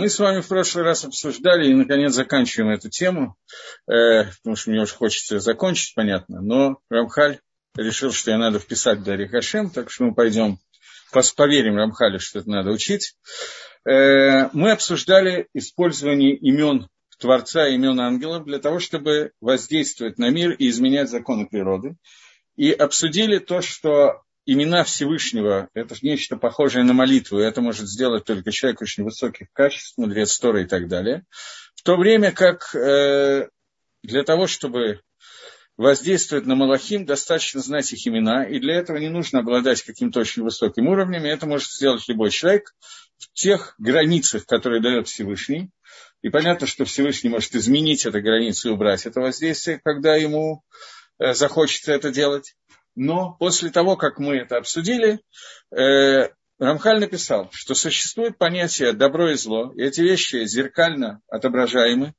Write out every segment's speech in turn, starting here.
Мы с вами в прошлый раз обсуждали и, наконец, заканчиваем эту тему, э, потому что мне уже хочется закончить, понятно, но Рамхаль решил, что я надо вписать Дарья Хашем, так что мы пойдем, поверим Рамхалю, что это надо учить. Э, мы обсуждали использование имен Творца, имен ангелов для того, чтобы воздействовать на мир и изменять законы природы. И обсудили то, что имена Всевышнего – это нечто похожее на молитву, это может сделать только человек очень высоких качеств, мудрец Тора и так далее. В то время как э, для того, чтобы воздействовать на Малахим, достаточно знать их имена, и для этого не нужно обладать каким-то очень высоким уровнем, и это может сделать любой человек в тех границах, которые дает Всевышний. И понятно, что Всевышний может изменить эту границу и убрать это воздействие, когда ему э, захочется это делать. Но после того, как мы это обсудили, э, Рамхаль написал, что существует понятие добро и зло, и эти вещи зеркально отображаемы,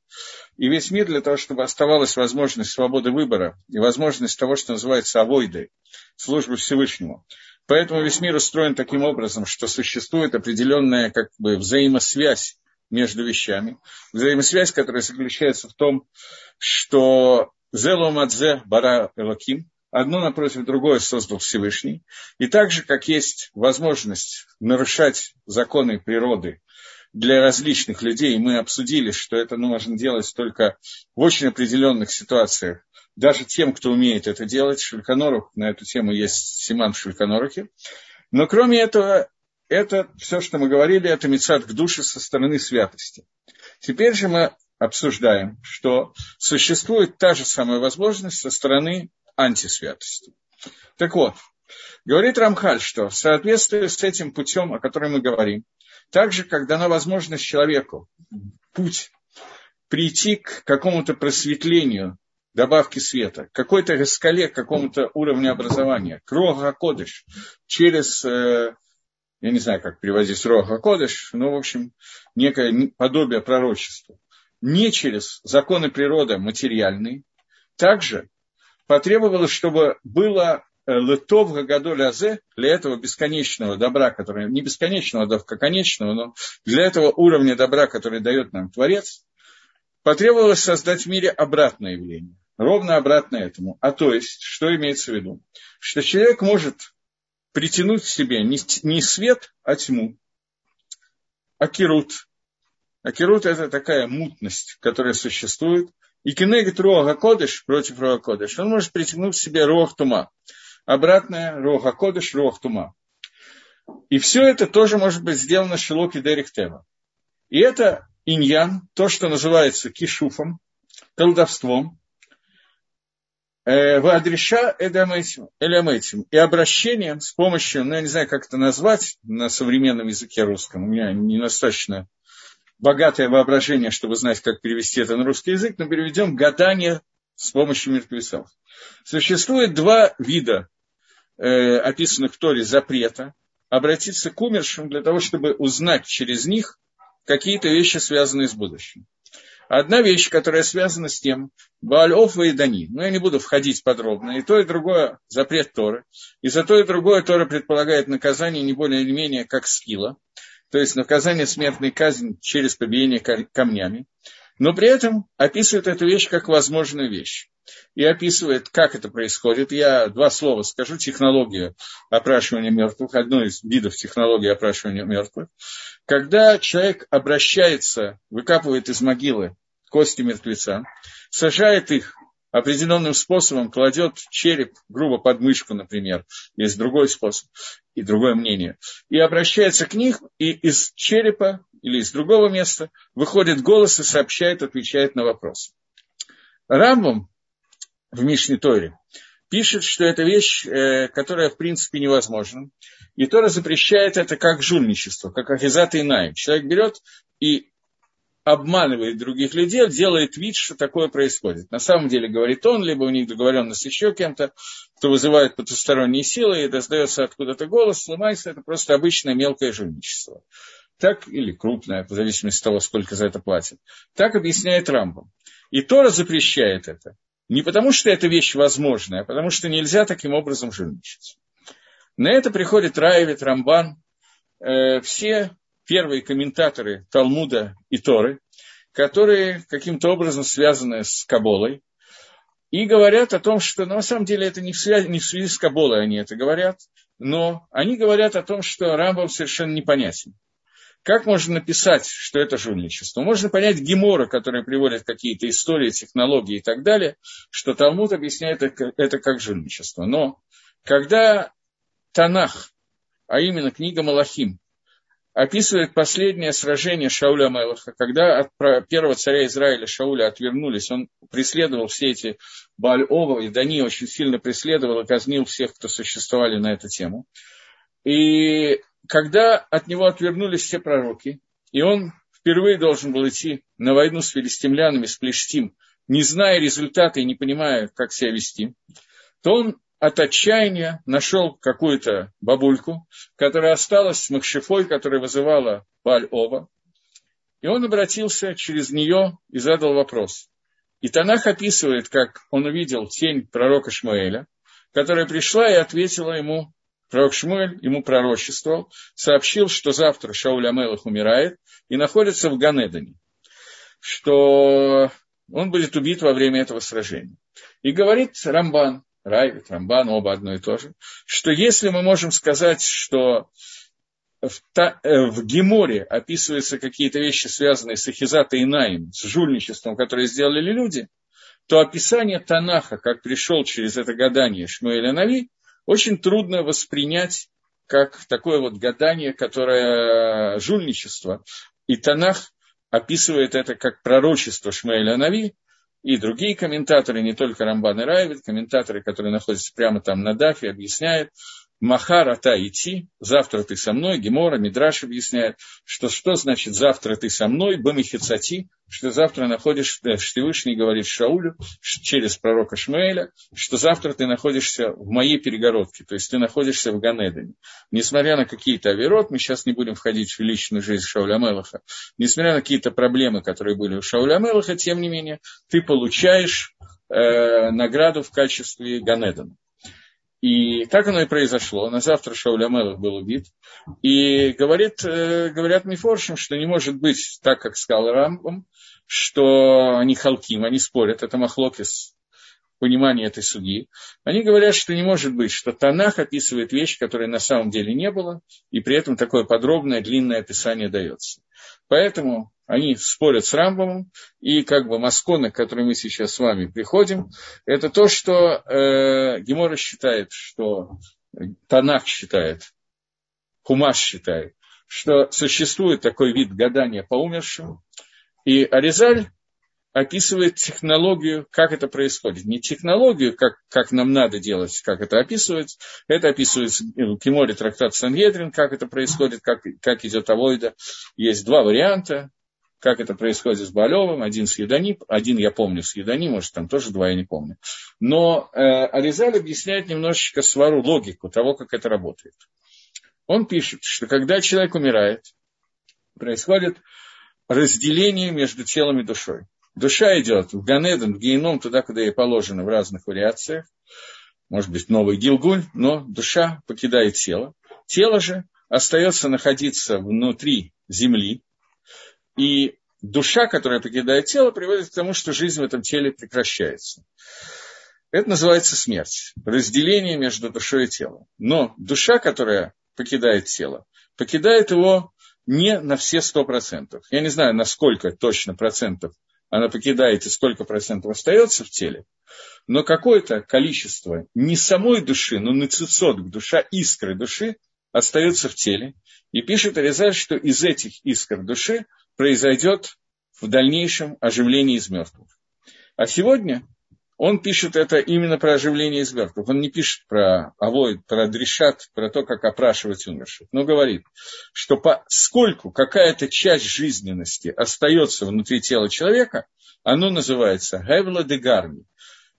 и весь мир для того, чтобы оставалась возможность свободы выбора и возможность того, что называется авойдой, службы Всевышнему. Поэтому весь мир устроен таким образом, что существует определенная как бы, взаимосвязь между вещами. Взаимосвязь, которая заключается в том, что «Зеломадзе бара элаким» одно напротив другое создал Всевышний. И так же, как есть возможность нарушать законы природы для различных людей, мы обсудили, что это можно делать только в очень определенных ситуациях, даже тем, кто умеет это делать. Шульканоров, на эту тему есть Симан в Шульканорухе. Но кроме этого, это все, что мы говорили, это мецад к душе со стороны святости. Теперь же мы обсуждаем, что существует та же самая возможность со стороны антисвятости. Так вот, говорит Рамхаль, что в соответствии с этим путем, о котором мы говорим, также, как дана возможность человеку путь прийти к какому-то просветлению, добавки света, какой-то раскале, к какому-то уровню образования, к Рога Кодыш, через, э, я не знаю, как переводить Рога Кодыш, но, в общем, некое подобие пророчества, не через законы природы материальные, также потребовалось, чтобы было э, Летов Гагадоль Азе, для этого бесконечного добра, который, не бесконечного, а конечного, но для этого уровня добра, который дает нам Творец, потребовалось создать в мире обратное явление, ровно обратно этому. А то есть, что имеется в виду? Что человек может притянуть к себе не, свет, а тьму, а кирут. А кирут – это такая мутность, которая существует, и кинегит Руаха Кодыш против Руаха Кодыш, он может притянуть к себе Руах Тума. Обратное Руаха Кодыш, Руах Тума. И все это тоже может быть сделано Шилоки Дерихтева. И это иньян, то, что называется кишуфом, колдовством, э, Вадриша элемэтим и обращением с помощью, ну, я не знаю, как это назвать на современном языке русском, у меня недостаточно богатое воображение, чтобы знать, как перевести это на русский язык, но переведем гадание с помощью мертвецов. Существует два вида э, описанных в Торе запрета обратиться к умершим для того, чтобы узнать через них какие-то вещи, связанные с будущим. Одна вещь, которая связана с тем, Баалёв и Дани. Но я не буду входить подробно. И то, и другое запрет Торы. И за то, и другое Тора предполагает наказание не более или менее как скилла то есть наказание смертной казни через побиение камнями, но при этом описывает эту вещь как возможную вещь. И описывает, как это происходит. Я два слова скажу. Технологию опрашивания мертвых, одно из видов технологии опрашивания мертвых. Когда человек обращается, выкапывает из могилы кости мертвеца, сажает их определенным способом кладет череп грубо под мышку, например, есть другой способ и другое мнение, и обращается к них, и из черепа или из другого места выходит голос и сообщает, отвечает на вопрос. Рамбом в Мишне Торе пишет, что это вещь, э, которая в принципе невозможна. И Тора запрещает это как жульничество, как ахизат и найм. Человек берет и обманывает других людей, делает вид, что такое происходит. На самом деле, говорит он, либо у них договоренность еще кем-то, кто вызывает потусторонние силы, и раздается откуда-то голос, сломается, это просто обычное мелкое жульничество. Так, или крупное, в зависимости от того, сколько за это платят. Так объясняет Рамбом. И Тора запрещает это. Не потому, что эта вещь возможная, а потому, что нельзя таким образом жульничать. На это приходит Раевит, Рамбан, э, все первые комментаторы Талмуда и Торы, которые каким-то образом связаны с Каболой, и говорят о том, что ну, на самом деле это не в, связи, не в связи с Каболой они это говорят, но они говорят о том, что Рамбам совершенно непонятен. Как можно написать, что это жульничество? Можно понять Гемора, который приводит какие-то истории, технологии и так далее, что Талмуд объясняет это как жульничество. Но когда Танах, а именно книга Малахим, описывает последнее сражение Шауля Мелаха, когда от первого царя Израиля Шауля отвернулись, он преследовал все эти Бааль-Ова, и Дани очень сильно преследовал и казнил всех, кто существовали на эту тему. И когда от него отвернулись все пророки, и он впервые должен был идти на войну с филистимлянами, с Плештим, не зная результата и не понимая, как себя вести, то он от отчаяния нашел какую-то бабульку, которая осталась с Махшифой, которая вызывала Баль-Ова, и он обратился через нее и задал вопрос. И Танах описывает, как он увидел тень пророка Шмуэля, которая пришла и ответила ему, пророк Шмуэль ему пророчествовал, сообщил, что завтра Шауль Амелах умирает и находится в Ганедане, что он будет убит во время этого сражения. И говорит Рамбан, Райвит, Рамбан, оба одно и то же, что если мы можем сказать, что в, та, э, в Геморе описываются какие-то вещи, связанные с Ахизатой и Наим, с жульничеством, которое сделали люди, то описание Танаха, как пришел через это гадание Шмуэля Нави, очень трудно воспринять как такое вот гадание, которое жульничество. И Танах описывает это как пророчество Шмаэля Нави, и другие комментаторы, не только Рамбан и Райвид, комментаторы, которые находятся прямо там на Дафе, объясняют, Махар ата идти, завтра ты со мной, Гемора, Мидраш объясняет, что что значит завтра ты со мной, Бамихицати, что завтра находишься, Всевышний говорит Шаулю через пророка Шмуэля, что завтра ты находишься в моей перегородке, то есть ты находишься в Ганедане. Несмотря на какие-то оверот, мы сейчас не будем входить в личную жизнь Шауля Мелаха, несмотря на какие-то проблемы, которые были у Шауля Мелаха, тем не менее, ты получаешь э, награду в качестве Ганедана. И так оно и произошло. На завтра Шауль Амелах был убит. И говорит, э, говорят Мифоршим, что не может быть так, как сказал Рамбам, что они халким, они спорят. Это Махлокис понимание этой судьи. Они говорят, что не может быть, что Танах описывает вещь, которой на самом деле не было, и при этом такое подробное, длинное описание дается. Поэтому они спорят с Рамбомом, и как бы масконы, к которым мы сейчас с вами приходим, это то, что э, Гемора считает, что Танах считает, Хумаш считает, что существует такой вид гадания по умершим, и Аризаль описывает технологию, как это происходит. Не технологию, как, как нам надо делать, как это описывается. Это описывается в Киморе трактат Сангедрин, как это происходит, как, как идет авойда. Есть два варианта, как это происходит с Балевым, один с Едани, один я помню с Едани, может там тоже два я не помню. Но э, Аризаль объясняет немножечко свару, логику того, как это работает. Он пишет, что когда человек умирает, происходит разделение между телом и душой. Душа идет в Ганеден, в Гейном, туда, куда ей положено, в разных вариациях. Может быть, новый Гилгуль, но душа покидает тело. Тело же остается находиться внутри земли. И душа, которая покидает тело, приводит к тому, что жизнь в этом теле прекращается. Это называется смерть, разделение между душой и телом. Но душа, которая покидает тело, покидает его не на все сто процентов. Я не знаю, на сколько точно процентов она покидает и сколько процентов остается в теле, но какое-то количество не самой души, но нацицот, душа, искры души остается в теле. И пишет Аризаль, что из этих искр души произойдет в дальнейшем оживление из мертвых. А сегодня он пишет это именно про оживление из мертвых. Он не пишет про авой, про дрешат, про то, как опрашивать умерших. Но говорит, что поскольку какая-то часть жизненности остается внутри тела человека, оно называется гевла де гарми.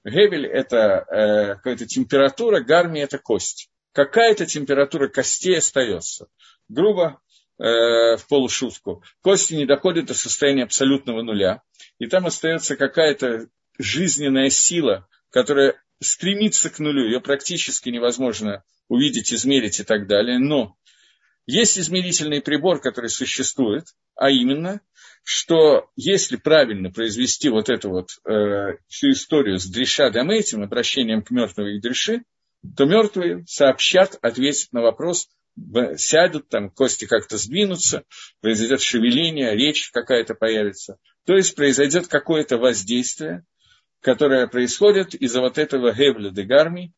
Гевель – это э, какая-то температура, гарми – это кость. Какая-то температура костей остается. Грубо, э, в полушутку. Кости не доходят до состояния абсолютного нуля. И там остается какая-то жизненная сила, которая стремится к нулю, ее практически невозможно увидеть, измерить и так далее, но Есть измерительный прибор, который существует, а именно, что если правильно произвести вот эту вот э, всю историю с дреша этим обращением к мертвым и дреши, то мертвые сообщат, ответят на вопрос, сядут, там кости как-то сдвинутся, произойдет шевеление, речь какая-то появится. То есть произойдет какое-то воздействие, которое происходит из-за вот этого гевля де гарми,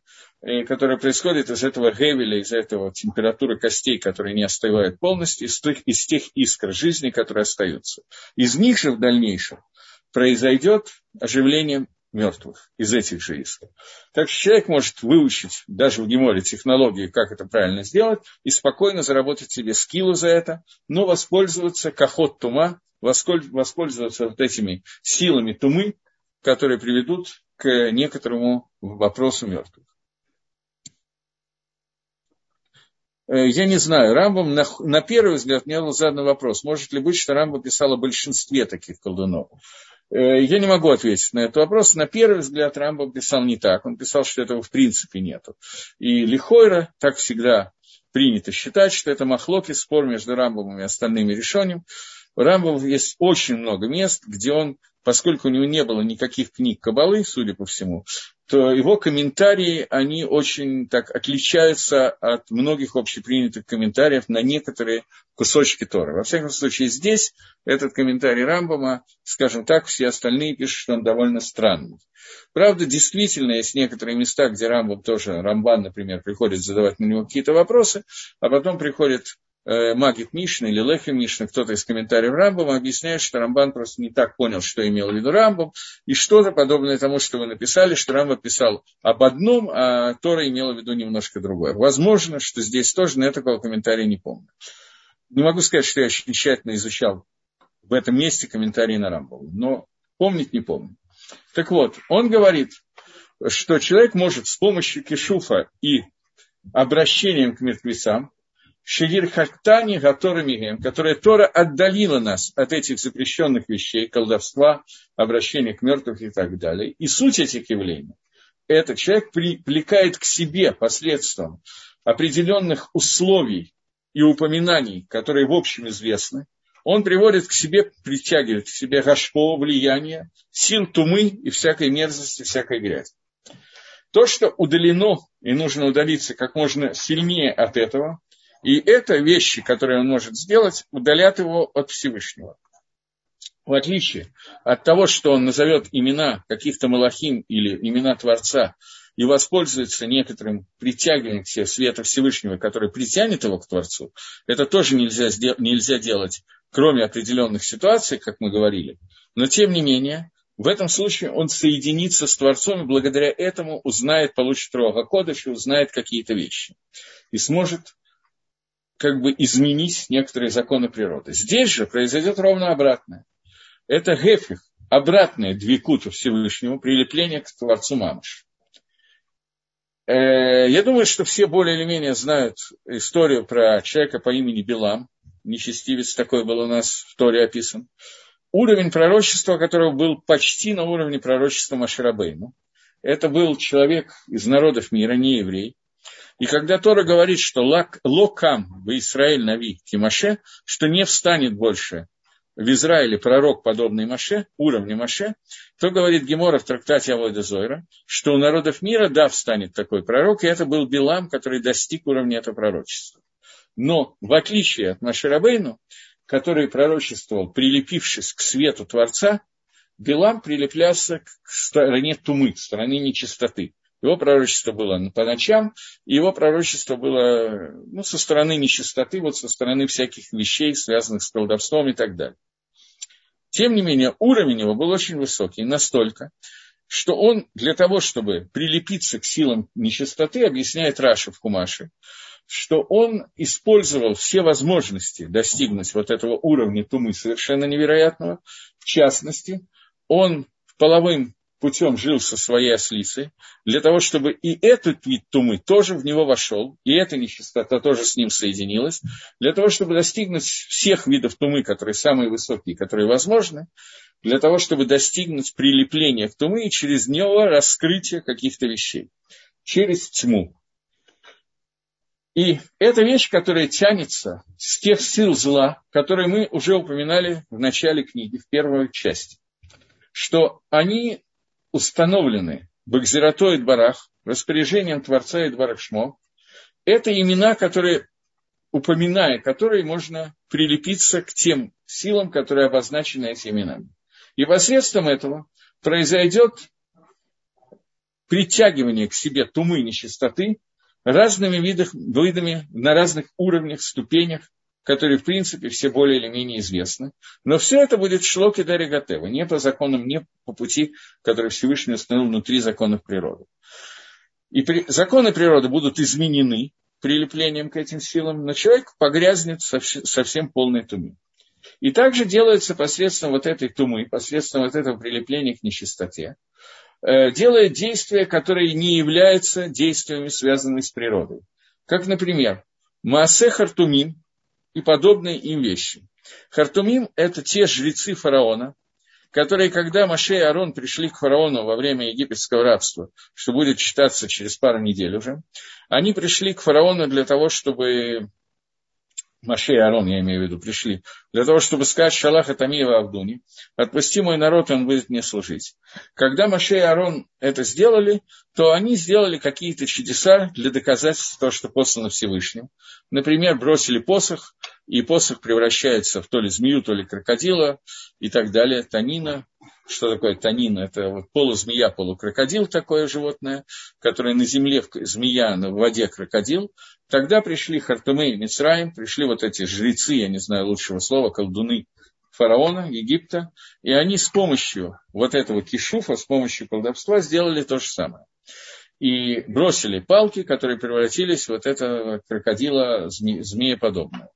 которое происходит из этого гевеля, из этого температуры костей, которые не остывают полностью, из тех, из тех искр жизни, которые остаются. Из них же в дальнейшем произойдет оживление мертвых из этих же искр. Так что человек может выучить даже в Геморе технологии, как это правильно сделать, и спокойно заработать себе скиллу за это, но воспользоваться кахот тума, воспользоваться вот этими силами тумы, которые приведут к некоторому вопросу мертвых. Э, я не знаю, Рамбам, на, на первый взгляд, мне был задан вопрос, может ли быть, что Рамбам писал о большинстве таких колдунов. Э, я не могу ответить на этот вопрос. На первый взгляд Рамбам писал не так. Он писал, что этого в принципе нету. И Лихойра так всегда принято считать, что это махлоки, спор между Рамбомом и остальными решением. У Рамбова есть очень много мест, где он поскольку у него не было никаких книг Кабалы, судя по всему, то его комментарии, они очень так отличаются от многих общепринятых комментариев на некоторые кусочки Тора. Во всяком случае, здесь этот комментарий Рамбама, скажем так, все остальные пишут, что он довольно странный. Правда, действительно, есть некоторые места, где Рамбам тоже, Рамбан, например, приходит задавать на него какие-то вопросы, а потом приходит Магит Мишна или Лехи Мишна, кто-то из комментариев Рамбама объясняет, что Рамбан просто не так понял, что имел в виду Рамбам, и что-то подобное тому, что вы написали, что Рамбам писал об одном, а Тора имела в виду немножко другое. Возможно, что здесь тоже, но я такого комментария не помню. Не могу сказать, что я очень тщательно изучал в этом месте комментарии на Рамбама, но помнить не помню. Так вот, он говорит, что человек может с помощью кишуфа и обращением к мертвецам Шигир Хактани Гаторами которая Тора отдалила нас от этих запрещенных вещей, колдовства, обращения к мертвым и так далее. И суть этих явлений – это человек привлекает к себе посредством определенных условий и упоминаний, которые в общем известны, он приводит к себе, притягивает к себе гашпо, влияние, сил тумы и всякой мерзости, всякой грязи. То, что удалено и нужно удалиться как можно сильнее от этого, и это вещи, которые он может сделать, удалят его от Всевышнего. В отличие от того, что он назовет имена каких-то малахим или имена Творца и воспользуется некоторым притягиванием к себе света Всевышнего, который притянет его к Творцу, это тоже нельзя, нельзя делать, кроме определенных ситуаций, как мы говорили. Но тем не менее, в этом случае он соединится с Творцом и благодаря этому узнает, получит Рога Кодыш и узнает какие-то вещи. И сможет как бы изменить некоторые законы природы. Здесь же произойдет ровно обратное. Это гефих, обратное двикуту Всевышнему, прилепление к Творцу Мамыш. Э, я думаю, что все более или менее знают историю про человека по имени Билам. Нечестивец такой был у нас в Торе описан. Уровень пророчества, которого был почти на уровне пророчества Маширабейну. Это был человек из народов мира, не еврей, и когда Тора говорит, что локам в Израиль нави Тимаше, что не встанет больше в Израиле пророк, подобный Маше, уровня Маше, то говорит Гемора в трактате Авойда Зойра, что у народов мира, да, встанет такой пророк, и это был Билам, который достиг уровня этого пророчества. Но, в отличие от Маширабейну, который пророчествовал, прилепившись к свету Творца, Билам прилеплялся к стороне тумы, к стороне нечистоты. Его пророчество было по ночам, и его пророчество было ну, со стороны нечистоты, вот со стороны всяких вещей, связанных с колдовством и так далее. Тем не менее, уровень его был очень высокий, настолько, что он для того, чтобы прилепиться к силам нечистоты, объясняет Раша в Кумаше, что он использовал все возможности достигнуть вот этого уровня тумы совершенно невероятного. В частности, он половым путем жил со своей ослицей, для того, чтобы и этот вид тумы тоже в него вошел, и эта нечистота тоже с ним соединилась, для того, чтобы достигнуть всех видов тумы, которые самые высокие, которые возможны, для того, чтобы достигнуть прилепления к тумы и через него раскрытия каких-то вещей. Через тьму. И это вещь, которая тянется с тех сил зла, которые мы уже упоминали в начале книги, в первой части, что они установлены Бакзиратой Барах, распоряжением Творца и Шмо. Это имена, которые, упоминая которые, можно прилепиться к тем силам, которые обозначены этими именами. И посредством этого произойдет притягивание к себе тумы нечистоты, разными видах, видами, на разных уровнях, ступенях, которые, в принципе, все более или менее известны. Но все это будет шлоки Даригатева, не по законам, не по пути, который Всевышний установил внутри законов природы. И при, законы природы будут изменены прилеплением к этим силам, но человек погрязнет совсем, полной туме. И также делается посредством вот этой тумы, посредством вот этого прилепления к нечистоте, Э, делает действия, которые не являются действиями, связанными с природой. Как, например, Маасе Хартумим и подобные им вещи. Хартумим – это те жрецы фараона, которые, когда Маше и Арон пришли к фараону во время египетского рабства, что будет считаться через пару недель уже, они пришли к фараону для того, чтобы Маше и Арон, я имею в виду, пришли, для того, чтобы сказать Шалаха Тамиева Авдуни, отпусти мой народ, он будет мне служить. Когда Маше и Арон это сделали, то они сделали какие-то чудеса для доказательства того, что послано Всевышним. Например, бросили посох, и посох превращается в то ли змею, то ли крокодила и так далее, танина. Что такое танин? Это вот полузмея, полукрокодил, такое животное, которое на земле змея, а в воде крокодил. Тогда пришли Хартумы и Мицраим, пришли вот эти жрецы, я не знаю лучшего слова, колдуны фараона, Египта, и они с помощью вот этого кишуфа, с помощью колдовства сделали то же самое. И бросили палки, которые превратились в вот это крокодила зме, змееподобное.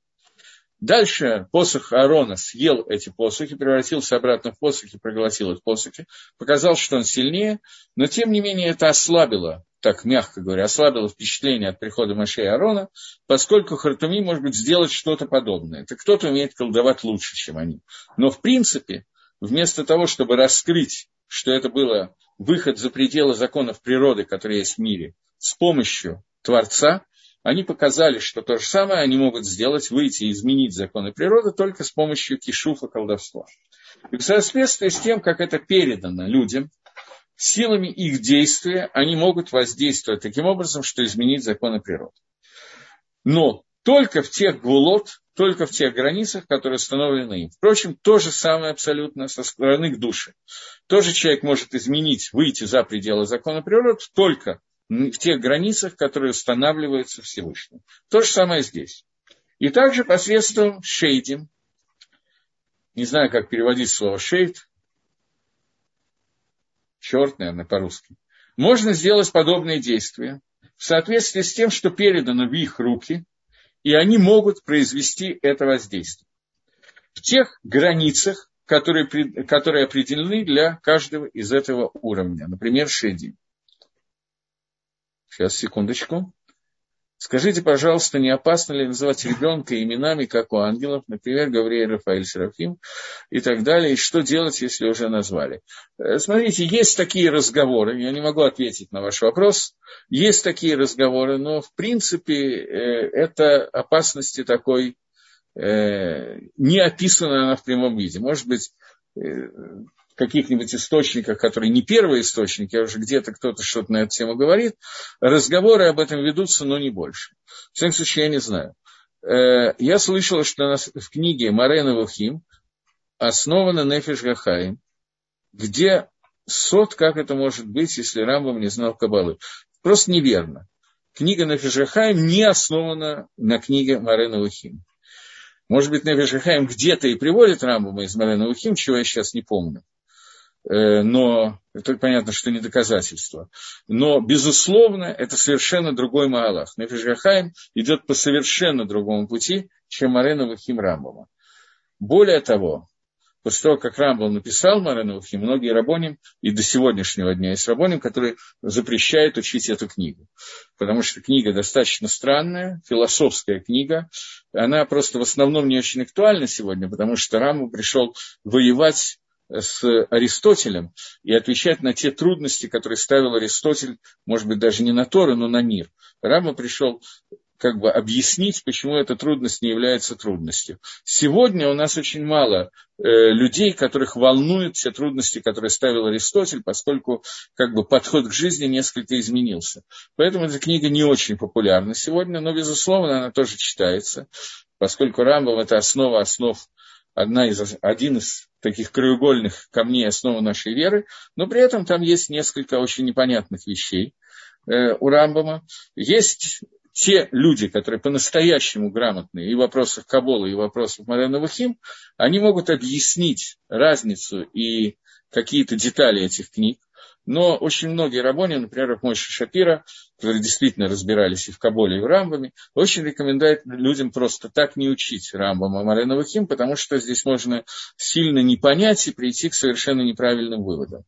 Дальше посох Аарона съел эти посохи, превратился обратно в посохи, проглотил их посохи, показал, что он сильнее, но тем не менее это ослабило так мягко говоря, ослабило впечатление от прихода Маше и Арона, поскольку Хартуми может быть сделать что-то подобное. Это кто-то умеет колдовать лучше, чем они. Но в принципе, вместо того, чтобы раскрыть, что это было выход за пределы законов природы, которые есть в мире, с помощью Творца, они показали, что то же самое они могут сделать, выйти и изменить законы природы только с помощью кишуфа колдовства. И в соответствии с тем, как это передано людям, силами их действия они могут воздействовать таким образом, что изменить законы природы. Но только в тех гулот, только в тех границах, которые установлены им. Впрочем, то же самое абсолютно со стороны к душе. Тоже человек может изменить, выйти за пределы закона природы только в тех границах, которые устанавливаются Всевышним. То же самое здесь. И также посредством шейдим, не знаю, как переводить слово шейд, черт, наверное, по-русски, можно сделать подобные действия в соответствии с тем, что передано в их руки, и они могут произвести это воздействие. В тех границах, которые, которые определены для каждого из этого уровня. Например, шеди. Сейчас, секундочку. Скажите, пожалуйста, не опасно ли называть ребенка именами, как у ангелов, например, Гавриэль, Рафаэль, Серафим и так далее, и что делать, если уже назвали? Э, смотрите, есть такие разговоры, я не могу ответить на ваш вопрос, есть такие разговоры, но в принципе э, это опасности такой э, не описана она в прямом виде. Может быть, каких-нибудь источниках, которые не первые источники, а уже где-то кто-то что-то на эту тему говорит, разговоры об этом ведутся, но не больше. В всяком случае, я не знаю. Э, я слышал, что в книге Марена Вахим основана Нефиш Гахаим, где сот, как это может быть, если Рамбам не знал Кабалы. Просто неверно. Книга Нефиш Гахаим не основана на книге Марена Вахим. Может быть, Нефиш Гахаим где-то и приводит Рамбама из Марена Вахим, чего я сейчас не помню. Э, но это понятно, что не доказательство. Но, безусловно, это совершенно другой Маалах. Нефиш идет по совершенно другому пути, чем Марена Вахим Рамбова. Более того, после того, как Рамбов написал Марена Вахим, многие рабоним, и до сегодняшнего дня есть рабоним, которые запрещают учить эту книгу. Потому что книга достаточно странная, философская книга. Она просто в основном не очень актуальна сегодня, потому что Рамбов пришел воевать с Аристотелем и отвечать на те трудности, которые ставил Аристотель, может быть, даже не на Торы, но на мир. Рама пришел как бы объяснить, почему эта трудность не является трудностью. Сегодня у нас очень мало э, людей, которых волнуют все трудности, которые ставил Аристотель, поскольку как бы подход к жизни несколько изменился. Поэтому эта книга не очень популярна сегодня, но, безусловно, она тоже читается, поскольку Рамбов – это основа основ одна из, один из таких краеугольных камней основы нашей веры, но при этом там есть несколько очень непонятных вещей э, у Рамбама. Есть те люди, которые по-настоящему грамотные и в вопросах Кабола, и в вопросах Марена Вахим, они могут объяснить разницу и какие-то детали этих книг. Но очень многие рабони, например, Мойша Шапира, которые действительно разбирались и в Каболе, и в Рамбаме, очень рекомендуют людям просто так не учить Рамбама Марена Вахим, потому что здесь можно сильно не понять и прийти к совершенно неправильным выводам.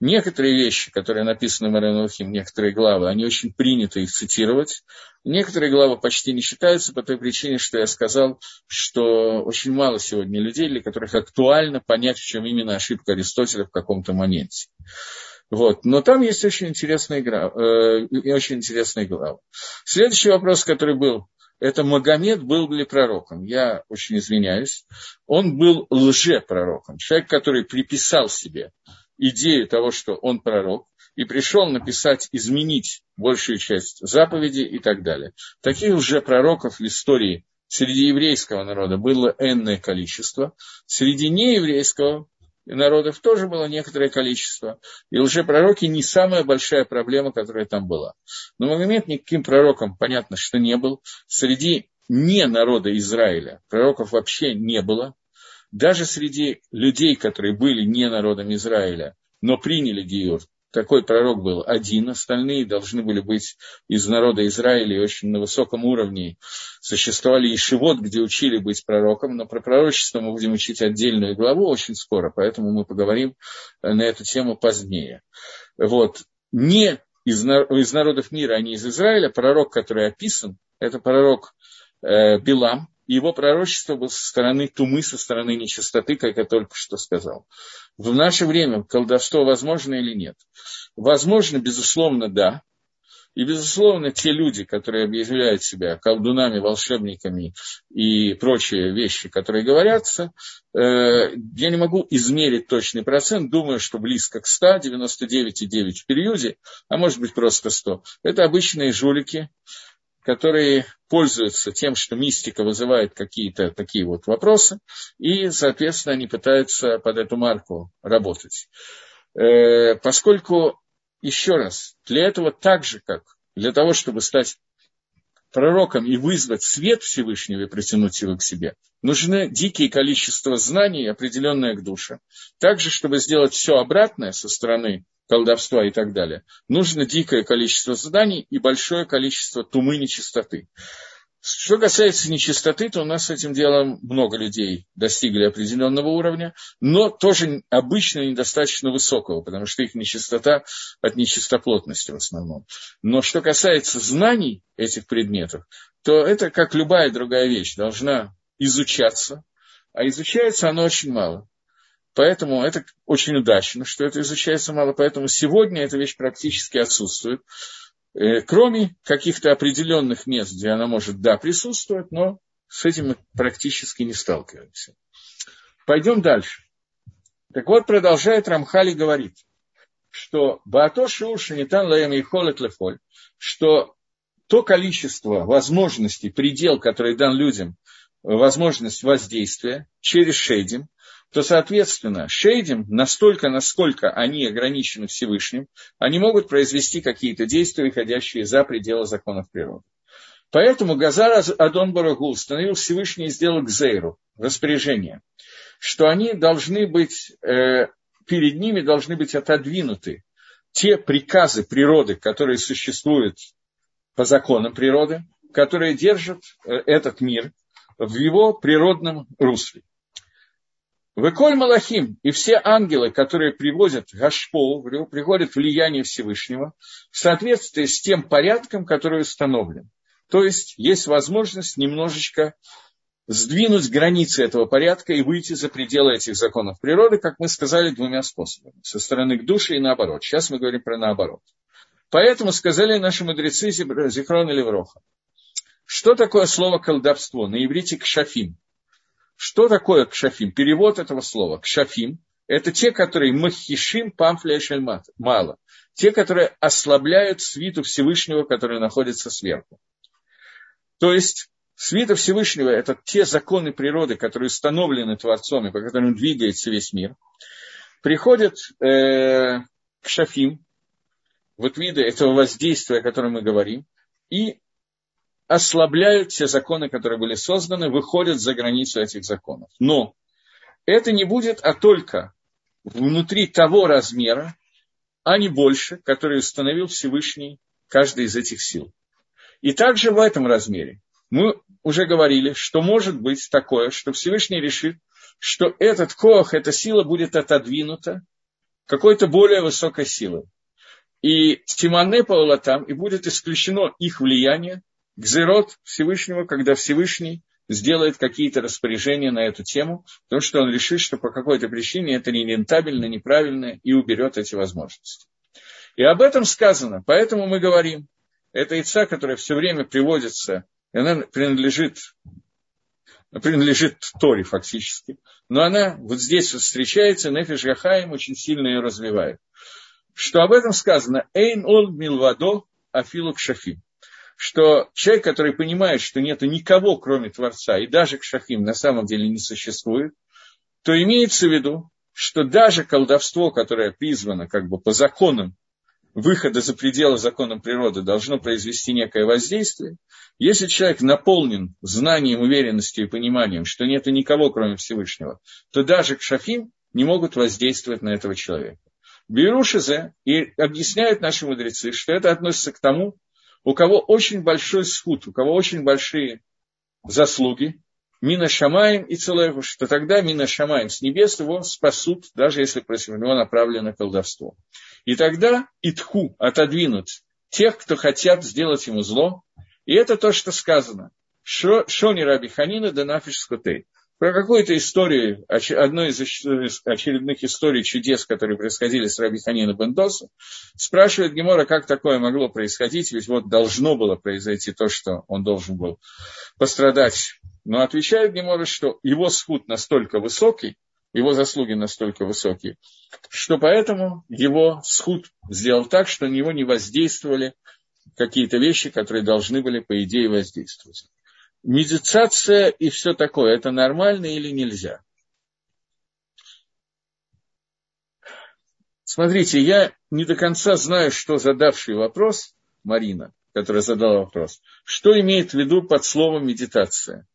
Некоторые вещи, которые написаны Маренухим, некоторые главы, они очень приняты их цитировать. Некоторые главы почти не считаются по той причине, что я сказал, что очень мало сегодня людей, для которых актуально понять, в чем именно ошибка Аристотеля в каком-то моменте. Вот. Но там есть очень интересные, э, очень интересные главы. Следующий вопрос, который был, это Магомед был ли пророком? Я очень извиняюсь. Он был лжепророком. Человек, который приписал себе идею того, что он пророк, и пришел написать, изменить большую часть заповедей и так далее. Таких уже пророков в истории среди еврейского народа было энное количество, среди нееврейского народов тоже было некоторое количество. И уже пророки не самая большая проблема, которая там была. Но Магомед никаким пророком, понятно, что не был. Среди не народа Израиля пророков вообще не было даже среди людей, которые были не народом Израиля, но приняли Гиюр, такой пророк был один, остальные должны были быть из народа Израиля и очень на высоком уровне. Существовали и шивот, где учили быть пророком, но про пророчество мы будем учить отдельную главу очень скоро, поэтому мы поговорим на эту тему позднее. Вот. Не из, из народов мира, а не из Израиля, пророк, который описан, это пророк э, Билам, его пророчество было со стороны тумы, со стороны нечистоты, как я только что сказал. В наше время колдовство возможно или нет? Возможно, безусловно, да. И, безусловно, те люди, которые объявляют себя колдунами, волшебниками и прочие вещи, которые говорятся, э, я не могу измерить точный процент, думаю, что близко к 100, 99,9 в периоде, а может быть просто 100. Это обычные жулики, которые пользуются тем, что мистика вызывает какие-то такие вот вопросы, и, соответственно, они пытаются под эту марку работать. Э, поскольку, еще раз, для этого так же, как для того, чтобы стать пророком и вызвать свет Всевышнего и притянуть его к себе, нужны дикие количество знаний, определенное к душе. Также, чтобы сделать все обратное со стороны колдовства и так далее, нужно дикое количество заданий и большое количество тумы нечистоты. Что касается нечистоты, то у нас с этим делом много людей достигли определенного уровня, но тоже обычно недостаточно высокого, потому что их нечистота от нечистоплотности в основном. Но что касается знаний этих предметов, то это, как любая другая вещь, должна изучаться, а изучается оно очень мало. Поэтому это очень удачно, что это изучается мало. Поэтому сегодня эта вещь практически отсутствует. Э, кроме каких-то определенных мест, где она может, да, присутствовать, но с этим мы практически не сталкиваемся. Пойдем дальше. Так вот, продолжает Рамхали говорит, что Баато Шиур Шанитан Лаем и Холет Лефоль, что то количество возможностей, предел, который дан людям, возможность воздействия через шейдим, то, соответственно, шейдим, настолько, насколько они ограничены Всевышним, они могут произвести какие-то действия, выходящие за пределы законов природы. Поэтому Газар Адон Барагу установил Всевышний и сделал Гзейру, распоряжение, что они должны быть, э, перед ними должны быть отодвинуты те приказы природы, которые существуют по законам природы, которые держат э, этот мир в его природном русле. Выколь Малахим и все ангелы, которые приводят Гашпол, приводят влияние Всевышнего, в соответствии с тем порядком, который установлен. То есть есть возможность немножечко сдвинуть границы этого порядка и выйти за пределы этих законов природы, как мы сказали, двумя способами. Со стороны к душе и наоборот. Сейчас мы говорим про наоборот. Поэтому сказали наши мудрецы Зихрон и Левроха, Что такое слово колдовство? На иврите кшафим. Что такое кшафим? Перевод этого слова. Кшафим – это те, которые махишим памфля мало. Те, которые ослабляют свиту Всевышнего, который находится сверху. То есть свита Всевышнего – это те законы природы, которые установлены Творцом и по которым двигается весь мир. Приходят э, к шафим, вот виды этого воздействия, о котором мы говорим, и ослабляют те законы, которые были созданы, выходят за границу этих законов. Но это не будет, а только внутри того размера, а не больше, который установил Всевышний каждый из этих сил. И также в этом размере мы уже говорили, что может быть такое, что Всевышний решит, что этот коах, эта сила будет отодвинута какой-то более высокой силой. И Тимане там, и будет исключено их влияние, Гзерот Всевышнего, когда Всевышний сделает какие-то распоряжения на эту тему, потому что он решит, что по какой-то причине это нерентабельно, неправильно, и уберет эти возможности. И об этом сказано, поэтому мы говорим, это яйца, которая все время приводится, она принадлежит, принадлежит Торе фактически, но она вот здесь вот встречается, Нефиш Гахаим очень сильно ее развивает. Что об этом сказано, Эйн ол милвадо афилу кшафим что человек, который понимает, что нет никого, кроме Творца, и даже Кшахим на самом деле не существует, то имеется в виду, что даже колдовство, которое призвано как бы по законам выхода за пределы законов природы, должно произвести некое воздействие, если человек наполнен знанием, уверенностью и пониманием, что нет никого, кроме Всевышнего, то даже Кшахим не могут воздействовать на этого человека. Берушизе и объясняют наши мудрецы, что это относится к тому, у кого очень большой схуд, у кого очень большие заслуги, Мина Шамаем и Целеву, что тогда Мина Шамаем с небес его спасут, даже если против него направлено колдовство. И тогда Итху отодвинут тех, кто хотят сделать ему зло. И это то, что сказано. Шони Раби Ханина да нафиш скотей про какую-то историю, одной из очередных историй чудес, которые происходили с Раби Ханина Бендоса, спрашивает Гемора, как такое могло происходить, ведь вот должно было произойти то, что он должен был пострадать. Но отвечает Гемора, что его сход настолько высокий, его заслуги настолько высокие, что поэтому его сход сделал так, что на него не воздействовали какие-то вещи, которые должны были, по идее, воздействовать медитация и все такое, это нормально или нельзя? Смотрите, я не до конца знаю, что задавший вопрос, Марина, которая задала вопрос, что имеет в виду под словом медитация.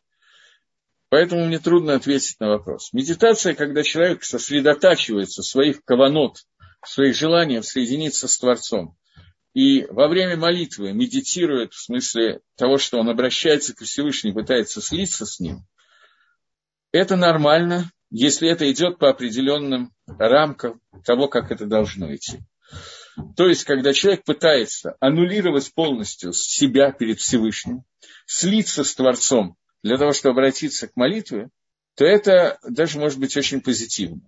Поэтому мне трудно ответить на вопрос. Медитация, когда человек сосредотачивается в своих каванот, в своих желаниях соединиться с Творцом и во время молитвы медитирует в смысле того, что он обращается к Всевышнему, пытается слиться с ним, это нормально, если это идет по определенным рамкам того, как это должно идти. То есть, когда человек пытается аннулировать полностью себя перед Всевышним, слиться с Творцом для того, чтобы обратиться к молитве, то это даже может быть очень позитивно.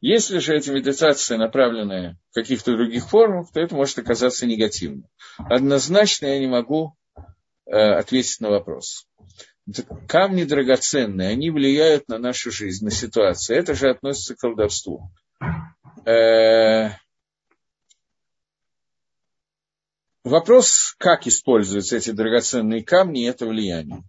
Если же эта медитация направленная в каких-то других формах, то это может оказаться негативным. Однозначно я не могу э, ответить на вопрос. Камни драгоценные, они влияют на нашу жизнь, на ситуацию. Это же относится к колдовству. Э, вопрос, как используются эти драгоценные камни, это влияние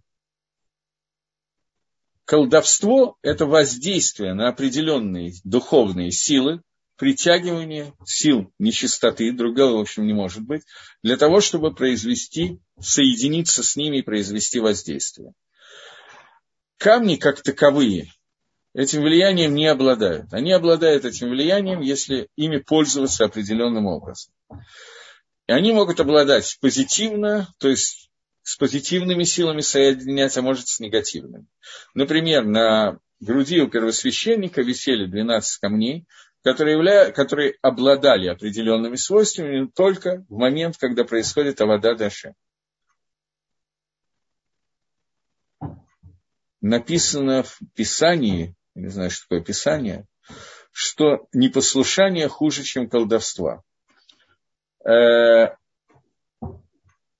колдовство – это воздействие на определенные духовные силы, притягивание сил нечистоты, другого, в общем, не может быть, для того, чтобы произвести, соединиться с ними и произвести воздействие. Камни, как таковые, этим влиянием не обладают. Они обладают этим влиянием, если ими пользоваться определенным образом. И они могут обладать позитивно, то есть с позитивными силами соединять, а может с негативными. Например, на груди у первосвященника висели 12 камней, которые, явля... которые обладали определенными свойствами только в момент, когда происходит Авада Даше. Написано в Писании, не знаю, что такое Писание, что непослушание хуже, чем колдовство. Э,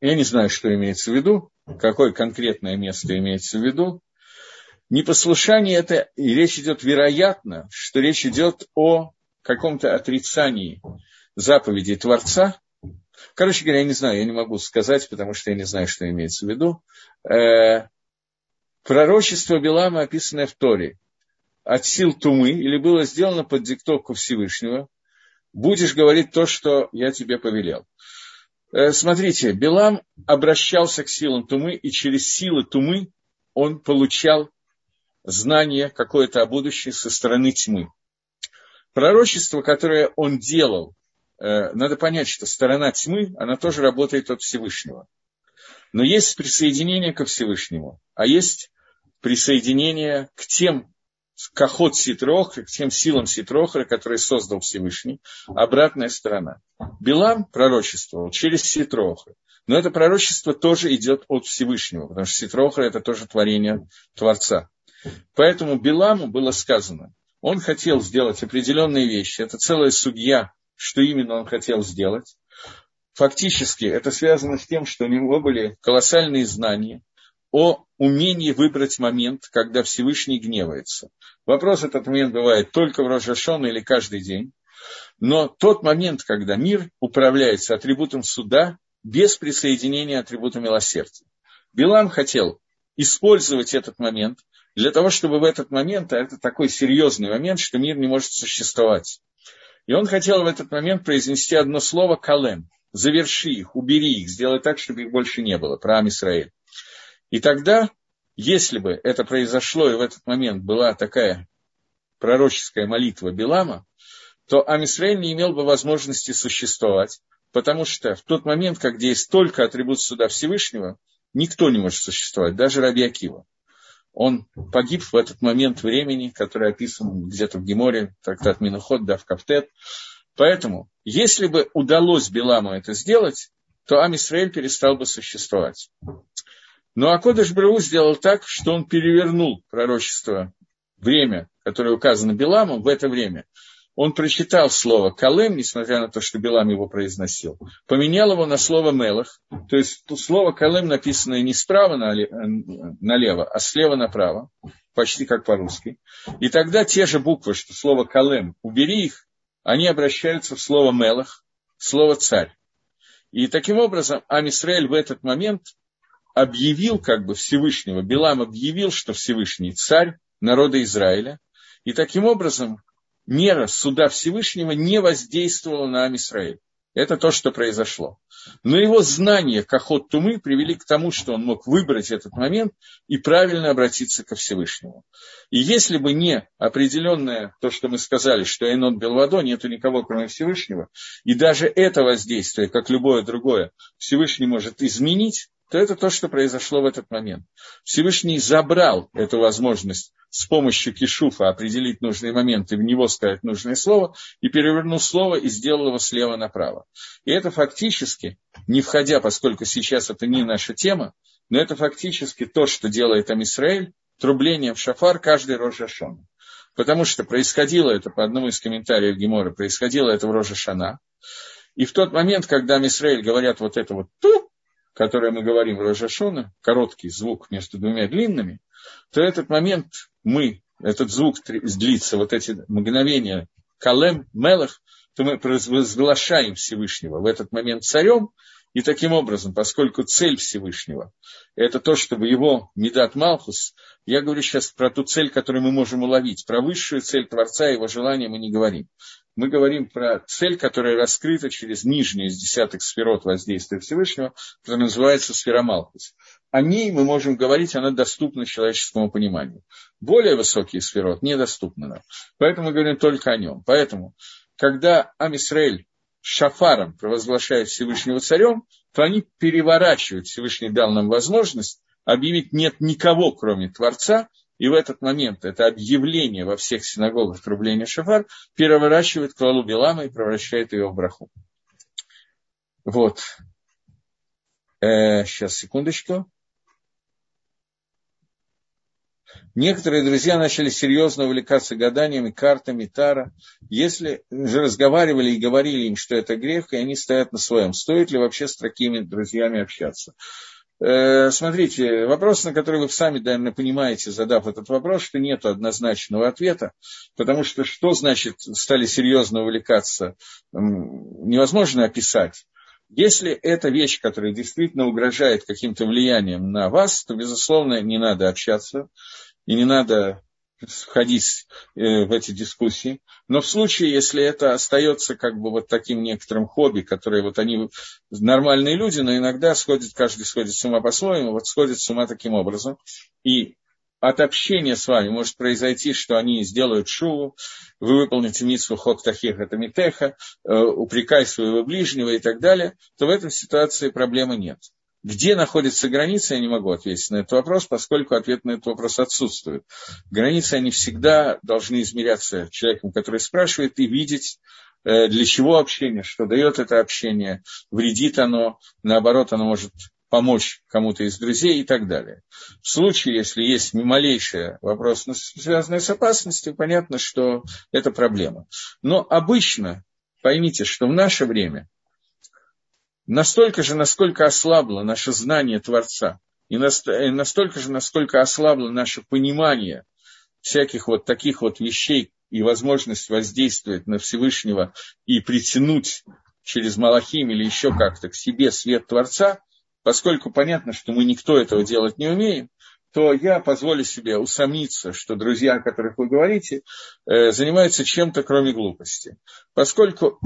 я не знаю, что имеется в виду, какое конкретное место имеется в виду. Непослушание это, и речь идет вероятно, что речь идет о каком-то отрицании заповедей Творца. Короче говоря, я не знаю, я не могу сказать, потому что я не знаю, что имеется в виду. Э, пророчество Белама, описанное в Торе, от сил Тумы, или было сделано под диктовку Всевышнего, будешь говорить то, что я тебе повелел. Э, смотрите, Белам обращался к силам Тумы, и через силы Тумы он получал знание какое-то о будущем со стороны тьмы. Пророчество, которое он делал, э, надо понять, что сторона тьмы, она тоже работает от Всевышнего. Но есть присоединение ко Всевышнему, а есть присоединение к тем кахот Ситрохра, к тем силам Ситрохра, которые создал Всевышний, обратная сторона. Билам пророчествовал через Ситрохра. Но это пророчество тоже идет от Всевышнего, потому что Ситрохра – это тоже творение Творца. Поэтому Биламу было сказано, он хотел сделать определенные вещи, это целая судья, что именно он хотел сделать. Фактически это связано с тем, что у него были колоссальные знания – о умении выбрать момент, когда Всевышний гневается. Вопрос этот момент бывает только в Рожашон или каждый день. Но тот момент, когда мир управляется атрибутом суда без присоединения атрибута милосердия. Билам хотел использовать этот момент для того, чтобы в этот момент, а это такой серьезный момент, что мир не может существовать. И он хотел в этот момент произнести одно слово «калем». Заверши их, убери их, сделай так, чтобы их больше не было, про Амисраэль. И тогда, если бы это произошло, и в этот момент была такая пророческая молитва Билама, то Амисраэль не имел бы возможности существовать, потому что в тот момент, когда есть только атрибут суда Всевышнего, никто не может существовать, даже Раби Акива. Он погиб в этот момент времени, который описан где-то в Геморе, трактат Миноход, да, в Каптет. Поэтому, если бы удалось Биламу это сделать, то Амисраэль перестал бы существовать. Но Акодыш Брау сделал так, что он перевернул пророчество, время, которое указано Биламом, в это время. Он прочитал слово «калем», несмотря на то, что Билам его произносил, поменял его на слово «мелах», то есть слово «калем» написанное не справа налево, а слева направо, почти как по-русски. И тогда те же буквы, что слово «калем», убери их, они обращаются в слово «мелах», слово «царь». И таким образом Амисраэль в этот момент объявил как бы Всевышнего, Билам объявил, что Всевышний царь народа Израиля, и таким образом мера суда Всевышнего не воздействовала на Амисраиль. Это то, что произошло. Но его знания Кахот Тумы привели к тому, что он мог выбрать этот момент и правильно обратиться ко Всевышнему. И если бы не определенное, то, что мы сказали, что Энот Белвадо, нету никого, кроме Всевышнего, и даже это воздействие, как любое другое, Всевышний может изменить, то это то, что произошло в этот момент. Всевышний забрал эту возможность с помощью кишуфа определить нужные моменты, в него сказать нужное слово, и перевернул слово и сделал его слева направо. И это фактически, не входя, поскольку сейчас это не наша тема, но это фактически то, что делает Амисраэль, трублением в шафар каждый Рожашон. Потому что происходило это, по одному из комментариев Гемора, происходило это в Рожашана. И в тот момент, когда Амисраэль говорят вот это вот ту, которое мы говорим в Рожашона, короткий звук между двумя длинными, то этот момент мы, этот звук длится, вот эти мгновения, Калем, Мелах, то мы возглашаем Всевышнего в этот момент царем, и таким образом, поскольку цель Всевышнего – это то, чтобы его Медат Малхус, я говорю сейчас про ту цель, которую мы можем уловить, про высшую цель Творца, его желания мы не говорим мы говорим про цель, которая раскрыта через нижнюю из десятых сферот воздействия Всевышнего, которая называется сфера. О ней мы можем говорить, она доступна человеческому пониманию. Более высокие сферот недоступны нам. Поэтому мы говорим только о нем. Поэтому, когда Амисраэль шафаром провозглашает Всевышнего царем, то они переворачивают, Всевышний дал нам возможность объявить нет никого, кроме Творца, и в этот момент это объявление во всех синагогах трубления шафар переворачивает клалу Белама и превращает ее в браху. Вот. Э, сейчас, секундочку. Некоторые друзья начали серьезно увлекаться гаданиями, картами, тара. Если же разговаривали и говорили им, что это грех, и они стоят на своем, стоит ли вообще с такими друзьями общаться? Э, смотрите, вопрос, на который вы сами, наверное, понимаете, задав этот вопрос, что нет однозначного ответа, потому что что значит стали серьезно увлекаться, невозможно описать. Если это вещь, которая действительно угрожает каким-то влиянием на вас, то, безусловно, не надо общаться и не надо входить э, в эти дискуссии. Но в случае, если это остается как бы вот таким некоторым хобби, которые вот они нормальные люди, но иногда сходит, каждый сходит с ума по-своему, вот сходит с ума таким образом. И от общения с вами может произойти, что они сделают шуву, вы выполните митсву хок тахих, это митеха, э, упрекай своего ближнего и так далее, то в этой ситуации проблемы нет. Где находится граница, я не могу ответить на этот вопрос, поскольку ответ на этот вопрос отсутствует. Границы, они всегда должны измеряться человеком, который спрашивает, и видеть, э, для чего общение, что дает это общение, вредит оно, наоборот, оно может помочь кому-то из друзей и так далее. В случае, если есть малейший вопрос, связанный с опасностью, понятно, что это проблема. Но обычно, поймите, что в наше время настолько же, насколько ослабло наше знание Творца, и настолько же, насколько ослабло наше понимание всяких вот таких вот вещей и возможность воздействовать на Всевышнего и притянуть через Малахим или еще как-то к себе свет Творца, поскольку понятно, что мы никто этого делать не умеем, то я позволю себе усомниться, что друзья, о которых вы говорите, э, занимаются чем-то, кроме глупости. Поскольку